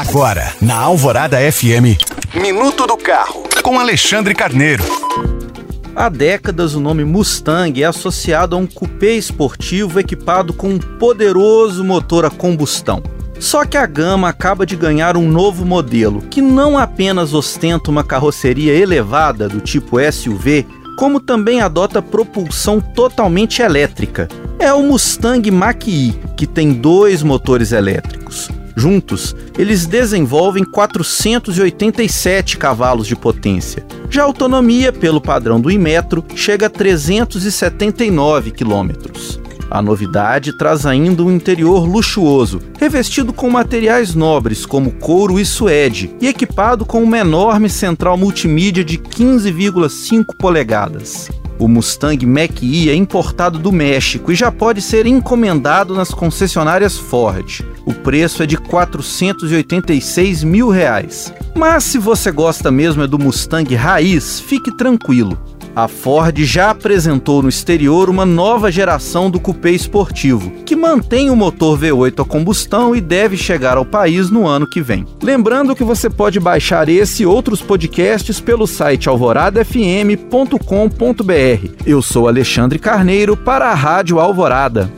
Agora, na Alvorada FM, Minuto do Carro, com Alexandre Carneiro. Há décadas, o nome Mustang é associado a um coupé esportivo equipado com um poderoso motor a combustão. Só que a gama acaba de ganhar um novo modelo, que não apenas ostenta uma carroceria elevada do tipo SUV, como também adota propulsão totalmente elétrica. É o Mustang Mach-E, que tem dois motores elétricos. Juntos, eles desenvolvem 487 cavalos de potência. Já a autonomia, pelo padrão do Inmetro, chega a 379 quilômetros. A novidade traz ainda um interior luxuoso, revestido com materiais nobres como couro e suede e equipado com uma enorme central multimídia de 15,5 polegadas. O Mustang Mach-E é importado do México e já pode ser encomendado nas concessionárias Ford. O preço é de 486 mil reais. Mas se você gosta mesmo é do Mustang raiz, fique tranquilo. A Ford já apresentou no exterior uma nova geração do coupé esportivo, que mantém o motor V8 a combustão e deve chegar ao país no ano que vem. Lembrando que você pode baixar esse e outros podcasts pelo site alvoradafm.com.br. Eu sou Alexandre Carneiro para a Rádio Alvorada.